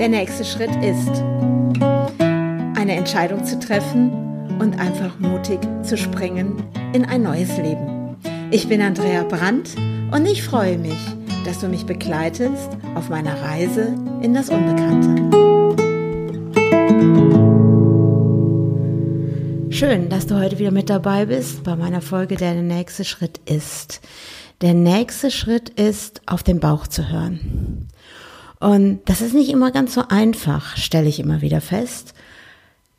Der nächste Schritt ist, eine Entscheidung zu treffen und einfach mutig zu springen in ein neues Leben. Ich bin Andrea Brandt und ich freue mich, dass du mich begleitest auf meiner Reise in das Unbekannte. Schön, dass du heute wieder mit dabei bist bei meiner Folge Der nächste Schritt ist. Der nächste Schritt ist, auf den Bauch zu hören. Und das ist nicht immer ganz so einfach, stelle ich immer wieder fest.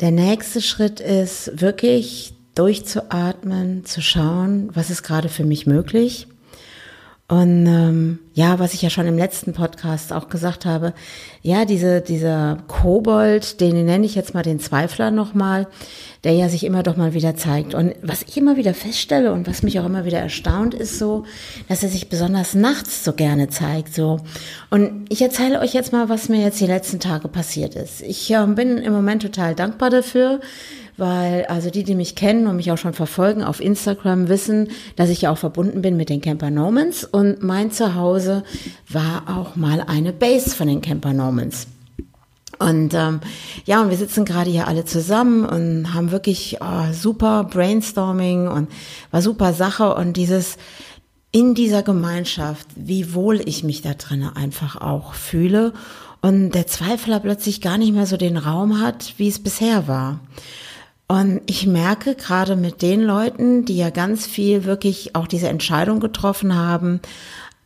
Der nächste Schritt ist wirklich durchzuatmen, zu schauen, was ist gerade für mich möglich und ähm, ja, was ich ja schon im letzten Podcast auch gesagt habe, ja, diese, dieser Kobold, den nenne ich jetzt mal den Zweifler nochmal, der ja sich immer doch mal wieder zeigt. Und was ich immer wieder feststelle und was mich auch immer wieder erstaunt, ist so, dass er sich besonders nachts so gerne zeigt. So. Und ich erzähle euch jetzt mal, was mir jetzt die letzten Tage passiert ist. Ich äh, bin im Moment total dankbar dafür weil also die, die mich kennen und mich auch schon verfolgen auf Instagram, wissen, dass ich ja auch verbunden bin mit den Camper Normans und mein Zuhause war auch mal eine Base von den Camper Normans. Und ähm, ja, und wir sitzen gerade hier alle zusammen und haben wirklich oh, super Brainstorming und war super Sache und dieses in dieser Gemeinschaft, wie wohl ich mich da drinnen einfach auch fühle und der Zweifler plötzlich gar nicht mehr so den Raum hat, wie es bisher war. Und ich merke gerade mit den Leuten, die ja ganz viel wirklich auch diese Entscheidung getroffen haben,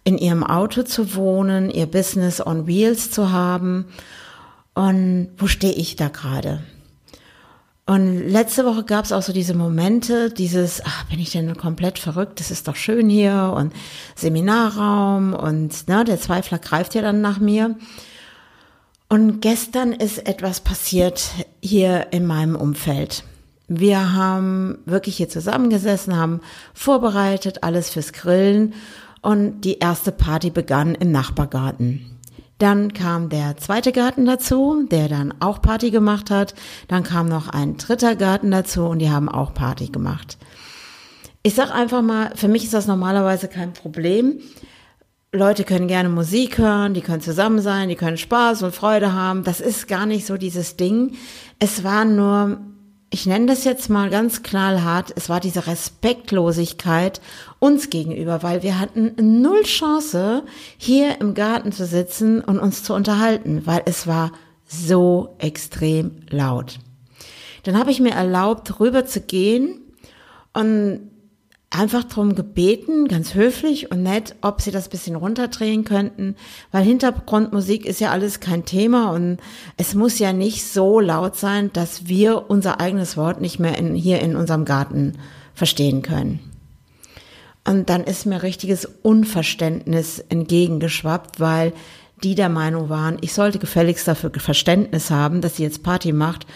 in ihrem Auto zu wohnen, ihr Business on Wheels zu haben. Und wo stehe ich da gerade? Und letzte Woche gab es auch so diese Momente, dieses, ach, bin ich denn komplett verrückt? Das ist doch schön hier und Seminarraum und ne, der Zweifler greift ja dann nach mir. Und gestern ist etwas passiert hier in meinem Umfeld. Wir haben wirklich hier zusammengesessen, haben vorbereitet, alles fürs Grillen und die erste Party begann im Nachbargarten. Dann kam der zweite Garten dazu, der dann auch Party gemacht hat. Dann kam noch ein dritter Garten dazu und die haben auch Party gemacht. Ich sag einfach mal, für mich ist das normalerweise kein Problem. Leute können gerne Musik hören, die können zusammen sein, die können Spaß und Freude haben. Das ist gar nicht so dieses Ding. Es war nur, ich nenne das jetzt mal ganz knallhart, es war diese Respektlosigkeit uns gegenüber, weil wir hatten null Chance, hier im Garten zu sitzen und uns zu unterhalten, weil es war so extrem laut. Dann habe ich mir erlaubt, rüber zu gehen und einfach drum gebeten, ganz höflich und nett, ob sie das bisschen runterdrehen könnten, weil Hintergrundmusik ist ja alles kein Thema und es muss ja nicht so laut sein, dass wir unser eigenes Wort nicht mehr in, hier in unserem Garten verstehen können. Und dann ist mir richtiges Unverständnis entgegengeschwappt, weil die der Meinung waren, ich sollte gefälligst dafür Verständnis haben, dass sie jetzt Party macht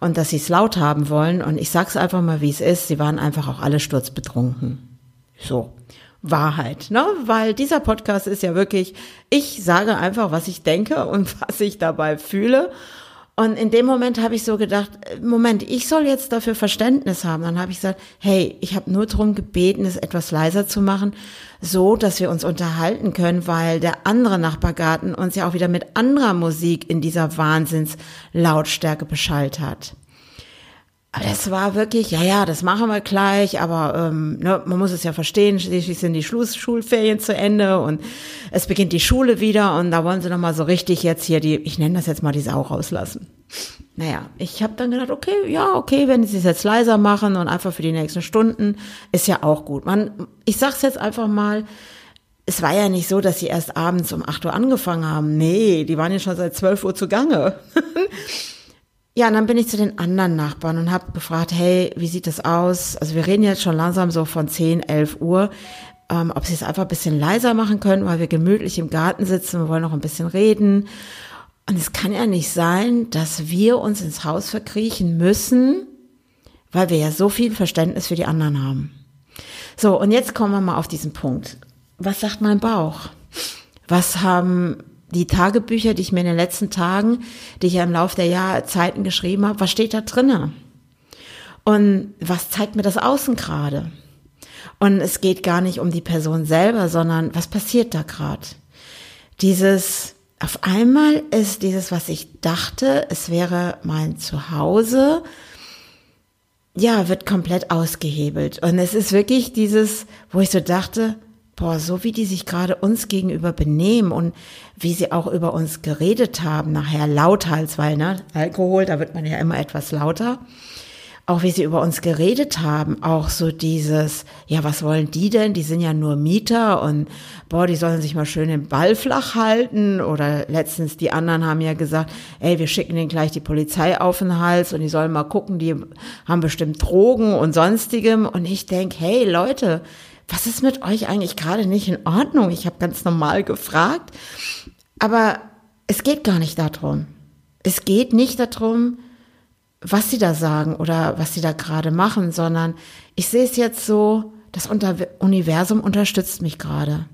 und dass sie es laut haben wollen. Und ich sag's einfach mal, wie es ist. Sie waren einfach auch alle sturzbetrunken. So. Wahrheit, ne? Weil dieser Podcast ist ja wirklich, ich sage einfach, was ich denke und was ich dabei fühle. Und in dem Moment habe ich so gedacht, Moment, ich soll jetzt dafür Verständnis haben. Dann habe ich gesagt, hey, ich habe nur darum gebeten, es etwas leiser zu machen, so dass wir uns unterhalten können, weil der andere Nachbargarten uns ja auch wieder mit anderer Musik in dieser Wahnsinnslautstärke beschallt hat. Aber das war wirklich, ja, ja, das machen wir gleich, aber ähm, ne, man muss es ja verstehen, schließlich sind die Schul Schulferien zu Ende und es beginnt die Schule wieder und da wollen sie nochmal so richtig jetzt hier die, ich nenne das jetzt mal die Sau rauslassen. Naja, ich habe dann gedacht, okay, ja, okay, wenn sie es jetzt leiser machen und einfach für die nächsten Stunden, ist ja auch gut. Man, ich sag's jetzt einfach mal, es war ja nicht so, dass sie erst abends um 8 Uhr angefangen haben. Nee, die waren ja schon seit 12 Uhr zugange. Ja, und dann bin ich zu den anderen Nachbarn und habe gefragt, hey, wie sieht das aus? Also wir reden jetzt schon langsam so von 10, 11 Uhr, ähm, ob sie es einfach ein bisschen leiser machen können, weil wir gemütlich im Garten sitzen, wir wollen noch ein bisschen reden. Und es kann ja nicht sein, dass wir uns ins Haus verkriechen müssen, weil wir ja so viel Verständnis für die anderen haben. So, und jetzt kommen wir mal auf diesen Punkt. Was sagt mein Bauch? Was haben die Tagebücher, die ich mir in den letzten Tagen, die ich ja im Laufe der Jahrzeiten geschrieben habe, was steht da drinne? Und was zeigt mir das Außen gerade? Und es geht gar nicht um die Person selber, sondern was passiert da gerade? Dieses, auf einmal ist dieses, was ich dachte, es wäre mein Zuhause, ja, wird komplett ausgehebelt. Und es ist wirklich dieses, wo ich so dachte, boah, so wie die sich gerade uns gegenüber benehmen und wie sie auch über uns geredet haben, nachher lauthals, weil, ne, Alkohol, da wird man ja immer etwas lauter auch wie sie über uns geredet haben, auch so dieses, ja, was wollen die denn? Die sind ja nur Mieter und boah, die sollen sich mal schön den Ball flach halten. Oder letztens die anderen haben ja gesagt, ey, wir schicken denen gleich die Polizei auf den Hals und die sollen mal gucken, die haben bestimmt Drogen und sonstigem. Und ich denk, hey Leute, was ist mit euch eigentlich gerade nicht in Ordnung? Ich habe ganz normal gefragt. Aber es geht gar nicht darum. Es geht nicht darum, was sie da sagen oder was sie da gerade machen, sondern ich sehe es jetzt so, das Universum unterstützt mich gerade.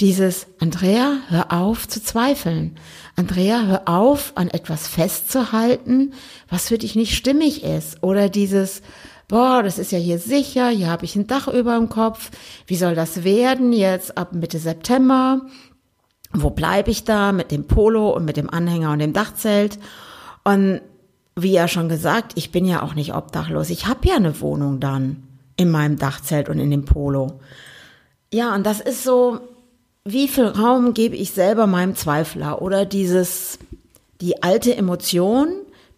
Dieses, Andrea, hör auf zu zweifeln. Andrea, hör auf, an etwas festzuhalten, was für dich nicht stimmig ist. Oder dieses, boah, das ist ja hier sicher, hier habe ich ein Dach über dem Kopf. Wie soll das werden jetzt ab Mitte September? Wo bleibe ich da mit dem Polo und mit dem Anhänger und dem Dachzelt? Und wie ja schon gesagt, ich bin ja auch nicht obdachlos. Ich habe ja eine Wohnung dann in meinem Dachzelt und in dem Polo. Ja, und das ist so, wie viel Raum gebe ich selber meinem Zweifler oder dieses, die alte Emotion,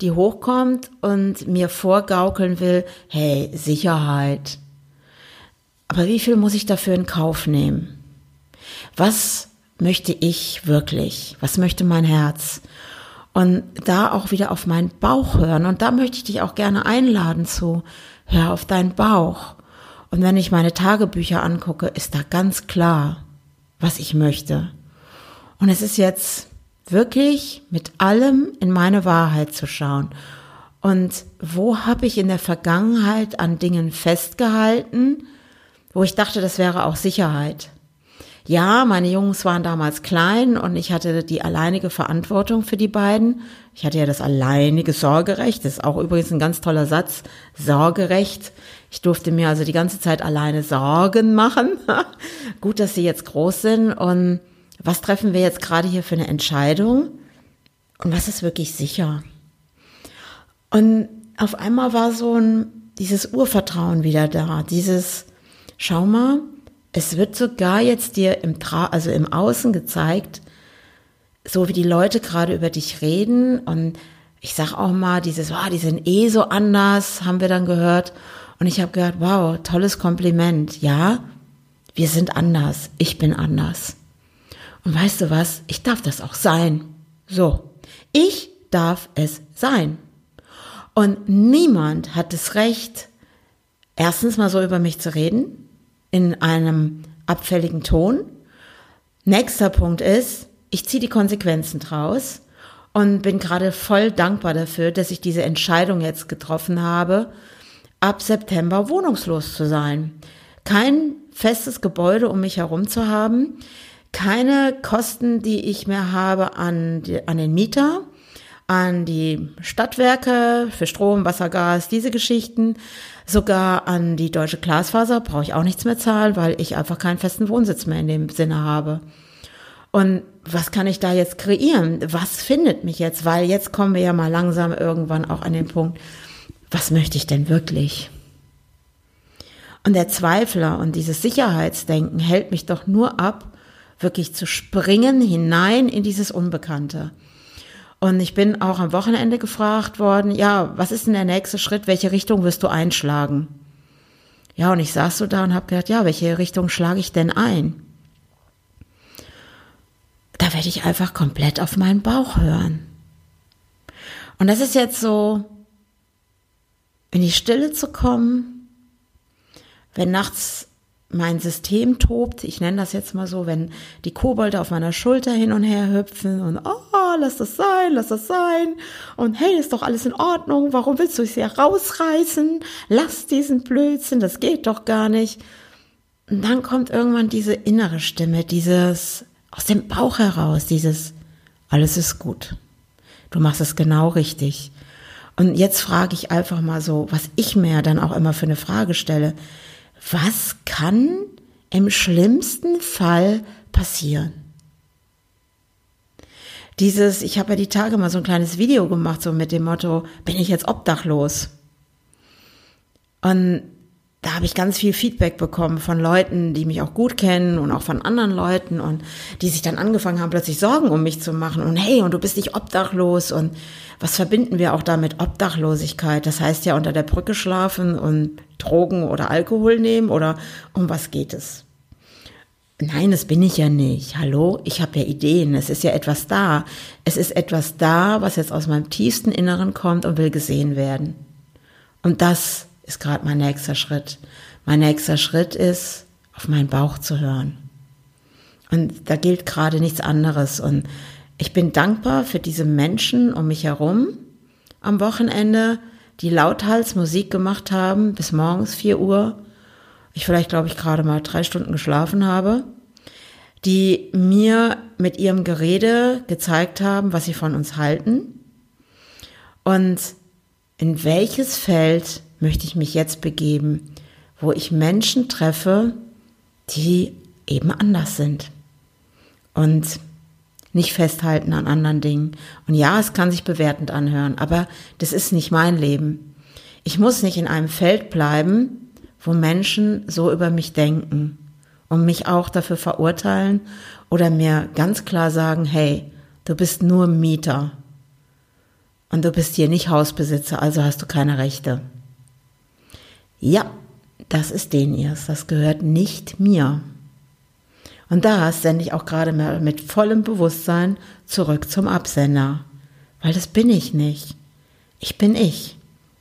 die hochkommt und mir vorgaukeln will, hey, Sicherheit. Aber wie viel muss ich dafür in Kauf nehmen? Was möchte ich wirklich? Was möchte mein Herz? Und da auch wieder auf meinen Bauch hören. Und da möchte ich dich auch gerne einladen zu, hör auf deinen Bauch. Und wenn ich meine Tagebücher angucke, ist da ganz klar, was ich möchte. Und es ist jetzt wirklich mit allem in meine Wahrheit zu schauen. Und wo habe ich in der Vergangenheit an Dingen festgehalten, wo ich dachte, das wäre auch Sicherheit? Ja, meine Jungs waren damals klein und ich hatte die alleinige Verantwortung für die beiden. Ich hatte ja das alleinige Sorgerecht. Das ist auch übrigens ein ganz toller Satz. Sorgerecht. Ich durfte mir also die ganze Zeit alleine Sorgen machen. Gut, dass sie jetzt groß sind. Und was treffen wir jetzt gerade hier für eine Entscheidung? Und was ist wirklich sicher? Und auf einmal war so ein, dieses Urvertrauen wieder da. Dieses, schau mal, es wird sogar jetzt dir im Tra also im Außen gezeigt, so wie die Leute gerade über dich reden und ich sag auch mal dieses, wow, die sind eh so anders, haben wir dann gehört und ich habe gehört, wow, tolles Kompliment. Ja, wir sind anders, ich bin anders. Und weißt du was? Ich darf das auch sein. So, ich darf es sein. Und niemand hat das Recht, erstens mal so über mich zu reden, in einem abfälligen Ton. Nächster Punkt ist, ich ziehe die Konsequenzen draus und bin gerade voll dankbar dafür, dass ich diese Entscheidung jetzt getroffen habe, ab September wohnungslos zu sein. Kein festes Gebäude um mich herum zu haben, keine Kosten, die ich mehr habe an, die, an den Mieter, an die Stadtwerke für Strom, Wasser, Gas, diese Geschichten, sogar an die deutsche Glasfaser brauche ich auch nichts mehr zahlen, weil ich einfach keinen festen Wohnsitz mehr in dem Sinne habe. Und was kann ich da jetzt kreieren? Was findet mich jetzt? Weil jetzt kommen wir ja mal langsam irgendwann auch an den Punkt, was möchte ich denn wirklich? Und der Zweifler und dieses Sicherheitsdenken hält mich doch nur ab, wirklich zu springen hinein in dieses Unbekannte. Und ich bin auch am Wochenende gefragt worden, ja, was ist denn der nächste Schritt? Welche Richtung wirst du einschlagen? Ja, und ich saß so da und habe gedacht, ja, welche Richtung schlage ich denn ein? Da werde ich einfach komplett auf meinen Bauch hören. Und das ist jetzt so, in die Stille zu kommen, wenn nachts mein System tobt, ich nenne das jetzt mal so, wenn die Kobolde auf meiner Schulter hin und her hüpfen und oh, lass das sein, lass das sein und hey, ist doch alles in Ordnung, warum willst du es ja rausreißen? Lass diesen Blödsinn, das geht doch gar nicht. Und dann kommt irgendwann diese innere Stimme, dieses aus dem Bauch heraus, dieses alles ist gut. Du machst es genau richtig. Und jetzt frage ich einfach mal so, was ich mir dann auch immer für eine Frage stelle was kann im schlimmsten Fall passieren? Dieses, ich habe ja die Tage mal so ein kleines Video gemacht, so mit dem Motto, bin ich jetzt obdachlos? Und da habe ich ganz viel Feedback bekommen von Leuten, die mich auch gut kennen und auch von anderen Leuten und die sich dann angefangen haben, plötzlich Sorgen um mich zu machen und hey, und du bist nicht obdachlos und was verbinden wir auch damit? Obdachlosigkeit. Das heißt ja unter der Brücke schlafen und Drogen oder Alkohol nehmen oder um was geht es? Nein, das bin ich ja nicht. Hallo, ich habe ja Ideen. Es ist ja etwas da. Es ist etwas da, was jetzt aus meinem tiefsten Inneren kommt und will gesehen werden. Und das ist gerade mein nächster Schritt. Mein nächster Schritt ist, auf meinen Bauch zu hören. Und da gilt gerade nichts anderes. Und ich bin dankbar für diese Menschen um mich herum am Wochenende, die lauthals Musik gemacht haben bis morgens 4 Uhr. Ich vielleicht, glaube ich, gerade mal drei Stunden geschlafen habe, die mir mit ihrem Gerede gezeigt haben, was sie von uns halten und in welches Feld möchte ich mich jetzt begeben, wo ich Menschen treffe, die eben anders sind und nicht festhalten an anderen Dingen. Und ja, es kann sich bewertend anhören, aber das ist nicht mein Leben. Ich muss nicht in einem Feld bleiben, wo Menschen so über mich denken und mich auch dafür verurteilen oder mir ganz klar sagen, hey, du bist nur Mieter und du bist hier nicht Hausbesitzer, also hast du keine Rechte. Ja, das ist den ihrs, das gehört nicht mir. Und da sende ich auch gerade mal mit vollem Bewusstsein zurück zum Absender, weil das bin ich nicht. Ich bin ich.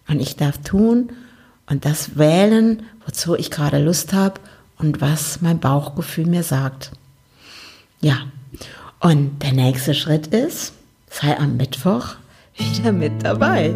Und ich darf tun und das wählen, wozu ich gerade Lust habe und was mein Bauchgefühl mir sagt. Ja, und der nächste Schritt ist, sei am Mittwoch wieder mit dabei.